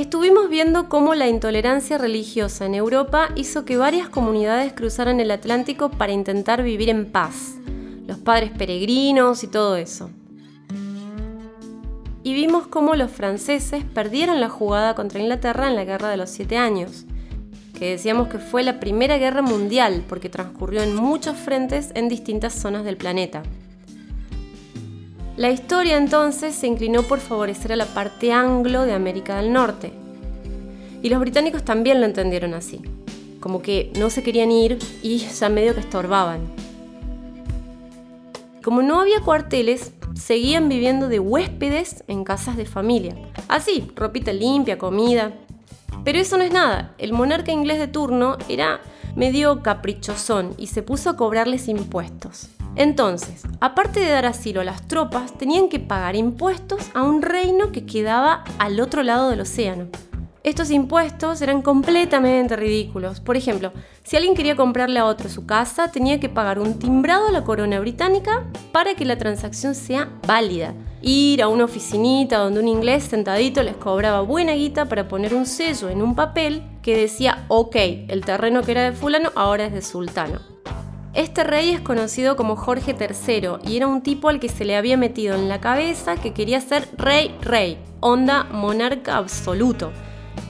Estuvimos viendo cómo la intolerancia religiosa en Europa hizo que varias comunidades cruzaran el Atlántico para intentar vivir en paz, los padres peregrinos y todo eso. Y vimos cómo los franceses perdieron la jugada contra Inglaterra en la Guerra de los Siete Años, que decíamos que fue la primera guerra mundial porque transcurrió en muchos frentes en distintas zonas del planeta. La historia entonces se inclinó por favorecer a la parte anglo de América del Norte. Y los británicos también lo entendieron así, como que no se querían ir y ya medio que estorbaban. Como no había cuarteles, seguían viviendo de huéspedes en casas de familia. Así, ropita limpia, comida, pero eso no es nada. El monarca inglés de turno era medio caprichosón y se puso a cobrarles impuestos. Entonces, aparte de dar asilo a las tropas, tenían que pagar impuestos a un reino que quedaba al otro lado del océano. Estos impuestos eran completamente ridículos. Por ejemplo, si alguien quería comprarle a otro su casa, tenía que pagar un timbrado a la corona británica para que la transacción sea válida. Ir a una oficinita donde un inglés sentadito les cobraba buena guita para poner un sello en un papel que decía, ok, el terreno que era de fulano ahora es de sultano. Este rey es conocido como Jorge III y era un tipo al que se le había metido en la cabeza que quería ser rey rey, onda monarca absoluto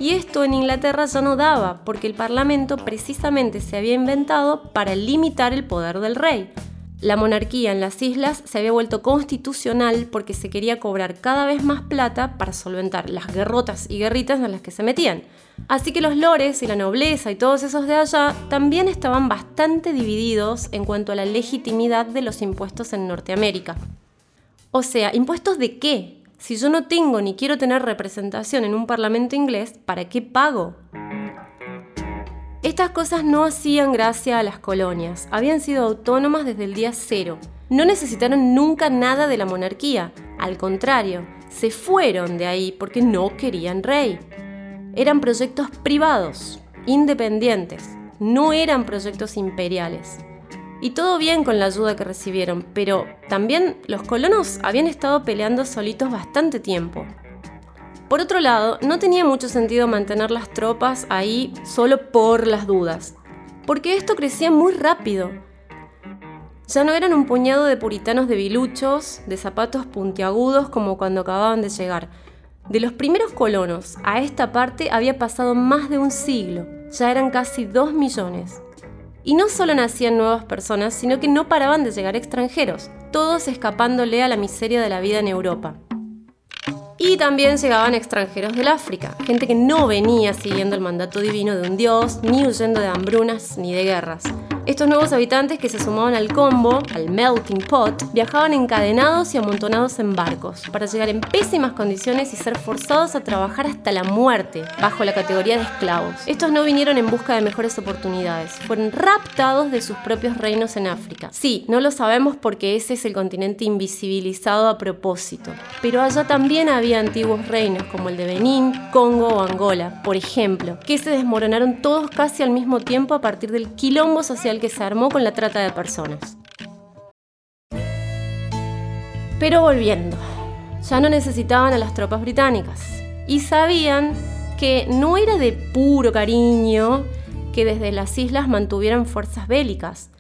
y esto en Inglaterra ya no daba, porque el Parlamento precisamente se había inventado para limitar el poder del rey. La monarquía en las islas se había vuelto constitucional porque se quería cobrar cada vez más plata para solventar las guerrotas y guerritas en las que se metían. Así que los lores y la nobleza y todos esos de allá también estaban bastante divididos en cuanto a la legitimidad de los impuestos en Norteamérica. O sea, ¿impuestos de qué? Si yo no tengo ni quiero tener representación en un parlamento inglés, ¿para qué pago? Estas cosas no hacían gracia a las colonias, habían sido autónomas desde el día cero. No necesitaron nunca nada de la monarquía, al contrario, se fueron de ahí porque no querían rey. Eran proyectos privados, independientes, no eran proyectos imperiales. Y todo bien con la ayuda que recibieron, pero también los colonos habían estado peleando solitos bastante tiempo. Por otro lado, no tenía mucho sentido mantener las tropas ahí solo por las dudas, porque esto crecía muy rápido. Ya no eran un puñado de puritanos debiluchos, de zapatos puntiagudos como cuando acababan de llegar. De los primeros colonos a esta parte había pasado más de un siglo, ya eran casi dos millones. Y no solo nacían nuevas personas, sino que no paraban de llegar extranjeros, todos escapándole a la miseria de la vida en Europa. Y también llegaban extranjeros del África, gente que no venía siguiendo el mandato divino de un dios, ni huyendo de hambrunas ni de guerras, estos nuevos habitantes que se sumaban al combo, al melting pot, viajaban encadenados y amontonados en barcos, para llegar en pésimas condiciones y ser forzados a trabajar hasta la muerte, bajo la categoría de esclavos. Estos no vinieron en busca de mejores oportunidades, fueron raptados de sus propios reinos en África. Sí, no lo sabemos porque ese es el continente invisibilizado a propósito, pero allá también había antiguos reinos como el de Benín, Congo o Angola, por ejemplo, que se desmoronaron todos casi al mismo tiempo a partir del quilombo social que se armó con la trata de personas. Pero volviendo, ya no necesitaban a las tropas británicas y sabían que no era de puro cariño que desde las islas mantuvieran fuerzas bélicas.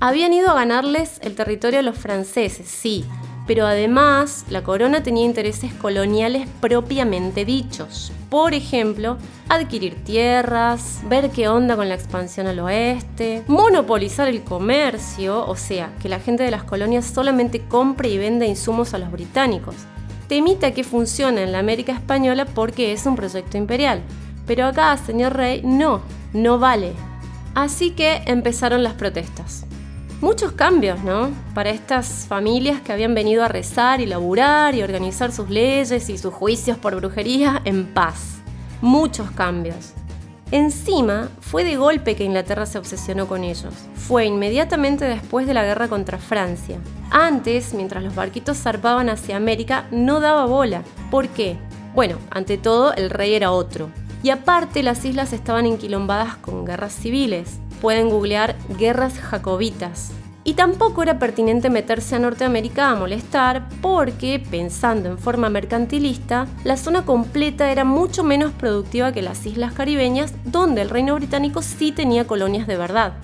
Habían ido a ganarles el territorio a los franceses, sí, pero además la corona tenía intereses coloniales propiamente dichos. Por ejemplo, adquirir tierras, ver qué onda con la expansión al oeste, monopolizar el comercio, o sea, que la gente de las colonias solamente compre y venda insumos a los británicos. Temita que funciona en la América Española porque es un proyecto imperial, pero acá, señor rey, no, no vale. Así que empezaron las protestas muchos cambios, ¿no? Para estas familias que habían venido a rezar y laburar y organizar sus leyes y sus juicios por brujería en paz. Muchos cambios. Encima, fue de golpe que Inglaterra se obsesionó con ellos. Fue inmediatamente después de la guerra contra Francia. Antes, mientras los barquitos zarpaban hacia América, no daba bola. ¿Por qué? Bueno, ante todo, el rey era otro. Y aparte, las islas estaban enquilombadas con guerras civiles pueden googlear guerras jacobitas. Y tampoco era pertinente meterse a Norteamérica a molestar porque, pensando en forma mercantilista, la zona completa era mucho menos productiva que las islas caribeñas, donde el reino británico sí tenía colonias de verdad.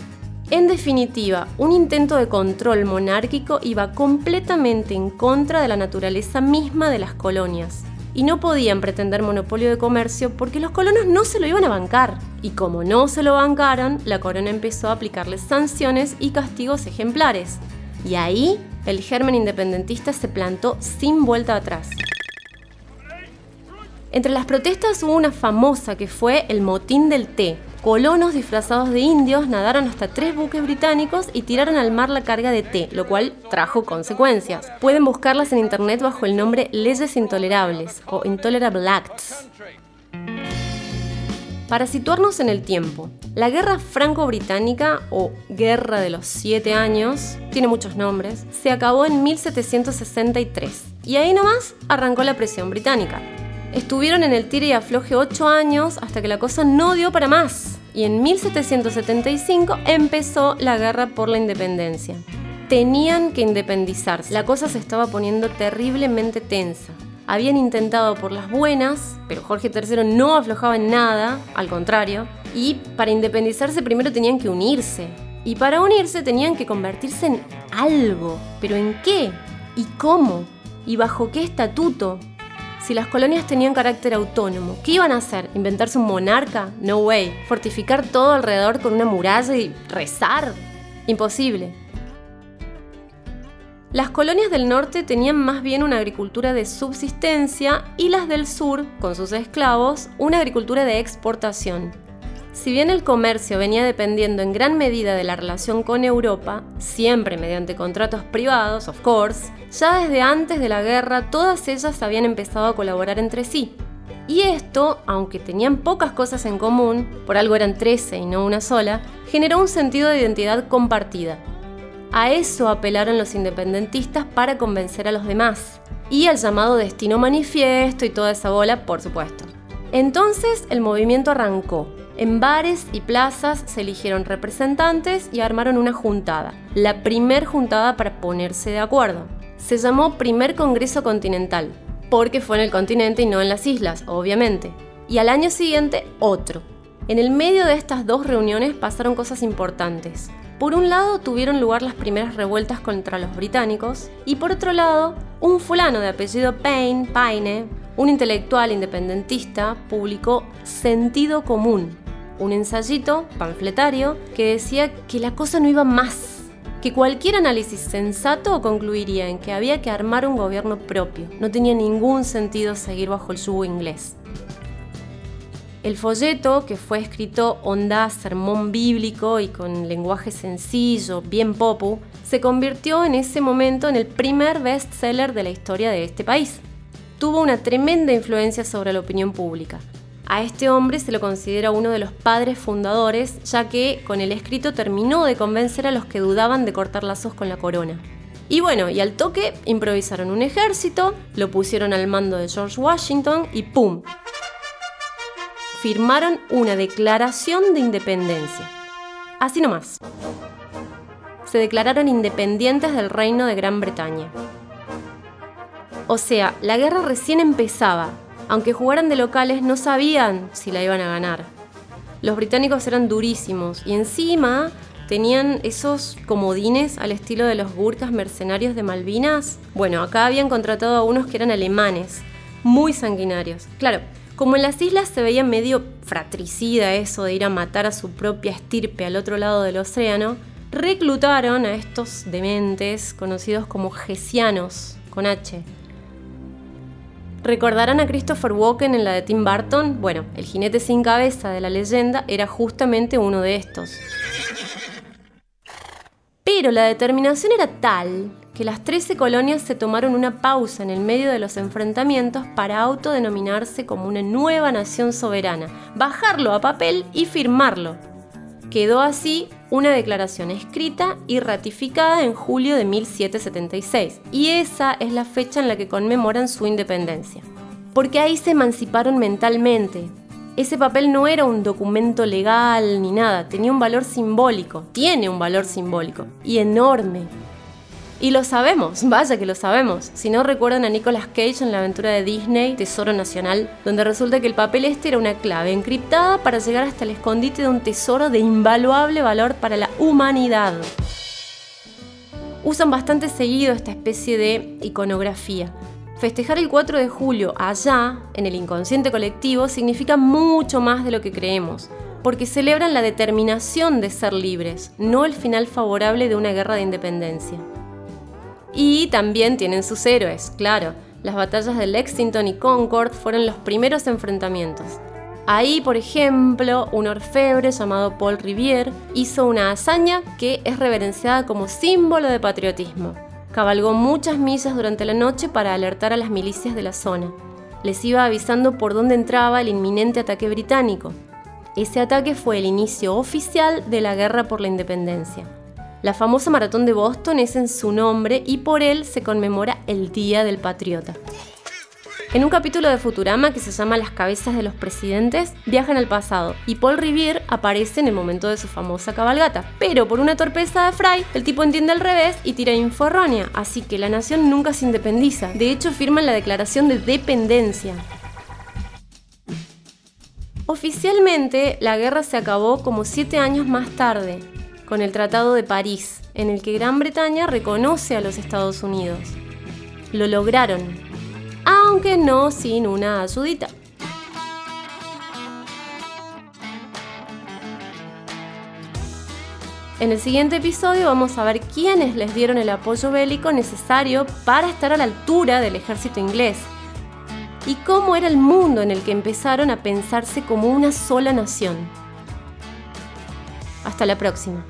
En definitiva, un intento de control monárquico iba completamente en contra de la naturaleza misma de las colonias y no podían pretender monopolio de comercio porque los colonos no se lo iban a bancar. Y como no se lo bancaron, la corona empezó a aplicarles sanciones y castigos ejemplares. Y ahí el germen independentista se plantó sin vuelta atrás. Entre las protestas hubo una famosa que fue el motín del té, colonos disfrazados de indios nadaron hasta tres buques británicos y tiraron al mar la carga de té, lo cual trajo consecuencias. Pueden buscarlas en internet bajo el nombre Leyes Intolerables o Intolerable Acts. Para situarnos en el tiempo, la Guerra Franco-Británica o Guerra de los Siete Años, tiene muchos nombres, se acabó en 1763 y ahí nomás arrancó la presión británica. Estuvieron en el tire y afloje ocho años hasta que la cosa no dio para más. Y en 1775 empezó la guerra por la independencia. Tenían que independizarse. La cosa se estaba poniendo terriblemente tensa. Habían intentado por las buenas, pero Jorge III no aflojaba en nada, al contrario. Y para independizarse primero tenían que unirse. Y para unirse tenían que convertirse en algo. ¿Pero en qué? ¿Y cómo? ¿Y bajo qué estatuto? Si las colonias tenían carácter autónomo, ¿qué iban a hacer? ¿Inventarse un monarca? No way. ¿Fortificar todo alrededor con una muralla y rezar? Imposible. Las colonias del norte tenían más bien una agricultura de subsistencia y las del sur, con sus esclavos, una agricultura de exportación. Si bien el comercio venía dependiendo en gran medida de la relación con Europa, siempre mediante contratos privados, of course, ya desde antes de la guerra todas ellas habían empezado a colaborar entre sí. Y esto, aunque tenían pocas cosas en común, por algo eran 13 y no una sola, generó un sentido de identidad compartida. A eso apelaron los independentistas para convencer a los demás. Y al llamado destino manifiesto y toda esa bola, por supuesto. Entonces el movimiento arrancó, en bares y plazas se eligieron representantes y armaron una juntada, la primer juntada para ponerse de acuerdo. Se llamó Primer Congreso Continental, porque fue en el continente y no en las islas, obviamente. Y al año siguiente otro. En el medio de estas dos reuniones pasaron cosas importantes. Por un lado tuvieron lugar las primeras revueltas contra los británicos y por otro lado, un fulano de apellido Payne, Paine, un intelectual independentista, publicó Sentido Común, un ensayito panfletario que decía que la cosa no iba más, que cualquier análisis sensato concluiría en que había que armar un gobierno propio, no tenía ningún sentido seguir bajo el yugo inglés. El folleto, que fue escrito onda sermón bíblico y con lenguaje sencillo, bien popu, se convirtió en ese momento en el primer bestseller de la historia de este país. Tuvo una tremenda influencia sobre la opinión pública. A este hombre se lo considera uno de los padres fundadores, ya que con el escrito terminó de convencer a los que dudaban de cortar lazos con la corona. Y bueno, y al toque improvisaron un ejército, lo pusieron al mando de George Washington y ¡pum! Firmaron una declaración de independencia. Así nomás. Se declararon independientes del reino de Gran Bretaña. O sea, la guerra recién empezaba aunque jugaran de locales, no sabían si la iban a ganar. Los británicos eran durísimos y encima tenían esos comodines al estilo de los gurkas mercenarios de Malvinas. Bueno, acá habían contratado a unos que eran alemanes, muy sanguinarios. Claro, como en las islas se veía medio fratricida eso de ir a matar a su propia estirpe al otro lado del océano, reclutaron a estos dementes conocidos como gesianos, con H, ¿Recordarán a Christopher Walken en la de Tim Burton? Bueno, el jinete sin cabeza de la leyenda era justamente uno de estos. Pero la determinación era tal que las 13 colonias se tomaron una pausa en el medio de los enfrentamientos para autodenominarse como una nueva nación soberana, bajarlo a papel y firmarlo. Quedó así una declaración escrita y ratificada en julio de 1776, y esa es la fecha en la que conmemoran su independencia. Porque ahí se emanciparon mentalmente, Ese papel no era un documento legal ni nada, tenía un valor simbólico, tiene un valor simbólico. Y enorme. Y lo sabemos, vaya que lo sabemos. Si no recuerdan a Nicolas Cage en la aventura de Disney, Tesoro Nacional, donde resulta que el papel este era una clave encriptada para llegar hasta el escondite de un tesoro de invaluable valor para la humanidad. Usan bastante seguido esta especie de iconografía. Festejar el 4 de julio allá, en el inconsciente colectivo, significa mucho más de lo que creemos, porque celebran la determinación de ser libres, no el final favorable de una guerra de independencia. Y también tienen sus héroes, claro. Las batallas de Lexington y Concord fueron los primeros enfrentamientos. Ahí, por ejemplo, un orfebre llamado Paul Rivière hizo una hazaña que es reverenciada como símbolo de patriotismo. Cabalgó muchas millas durante la noche para alertar a las milicias de la zona. Les iba avisando por dónde entraba el inminente ataque británico. Ese ataque fue el inicio oficial de la guerra por la independencia. La famosa maratón de Boston es en su nombre y por él se conmemora el Día del Patriota. En un capítulo de Futurama que se llama Las cabezas de los presidentes, viajan al pasado y Paul Revere aparece en el momento de su famosa cabalgata. Pero por una torpeza de Fry, el tipo entiende al revés y tira info errónea, así que la nación nunca se independiza. De hecho, firman la declaración de dependencia. Oficialmente, la guerra se acabó como siete años más tarde, con el Tratado de París, en el que Gran Bretaña reconoce a los Estados Unidos. Lo lograron, aunque no sin una ayudita. En el siguiente episodio vamos a ver quiénes les dieron el apoyo bélico necesario para estar a la altura del ejército inglés y cómo era el mundo en el que empezaron a pensarse como una sola nación. Hasta la próxima.